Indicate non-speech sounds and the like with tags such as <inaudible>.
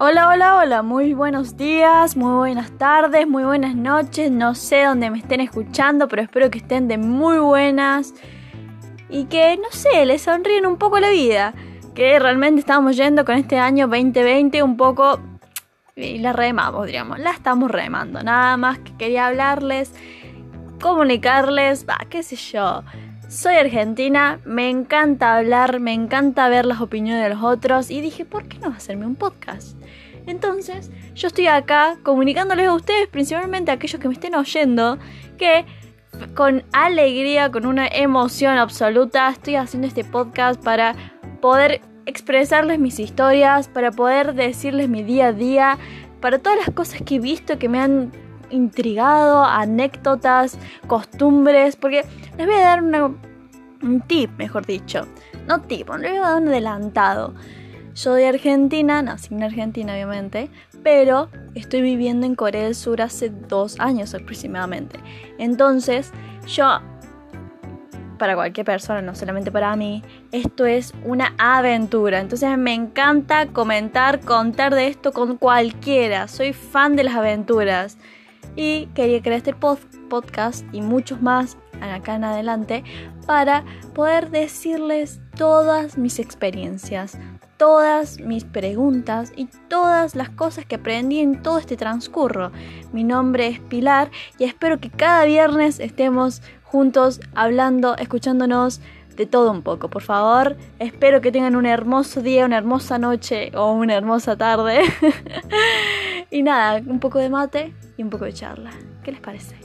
Hola, hola, hola, muy buenos días, muy buenas tardes, muy buenas noches, no sé dónde me estén escuchando, pero espero que estén de muy buenas. Y que, no sé, les sonríen un poco la vida, que realmente estamos yendo con este año 2020 un poco y la remamos, digamos, la estamos remando, nada más que quería hablarles, comunicarles, va, qué sé yo. Soy argentina, me encanta hablar, me encanta ver las opiniones de los otros y dije, ¿por qué no hacerme un podcast? Entonces, yo estoy acá comunicándoles a ustedes, principalmente a aquellos que me estén oyendo, que con alegría, con una emoción absoluta, estoy haciendo este podcast para poder expresarles mis historias, para poder decirles mi día a día, para todas las cosas que he visto que me han intrigado, anécdotas, costumbres, porque les voy a dar un tip, mejor dicho. No tip, les voy a dar un adelantado. Yo de Argentina, nací en Argentina obviamente, pero estoy viviendo en Corea del Sur hace dos años aproximadamente. Entonces, yo, para cualquier persona, no solamente para mí, esto es una aventura. Entonces me encanta comentar, contar de esto con cualquiera. Soy fan de las aventuras y quería crear este podcast y muchos más acá en adelante para poder decirles todas mis experiencias, todas mis preguntas y todas las cosas que aprendí en todo este transcurso. Mi nombre es Pilar y espero que cada viernes estemos juntos hablando, escuchándonos de todo un poco, por favor. Espero que tengan un hermoso día, una hermosa noche o una hermosa tarde. <laughs> y nada, un poco de mate y un poco de charla. ¿Qué les parece?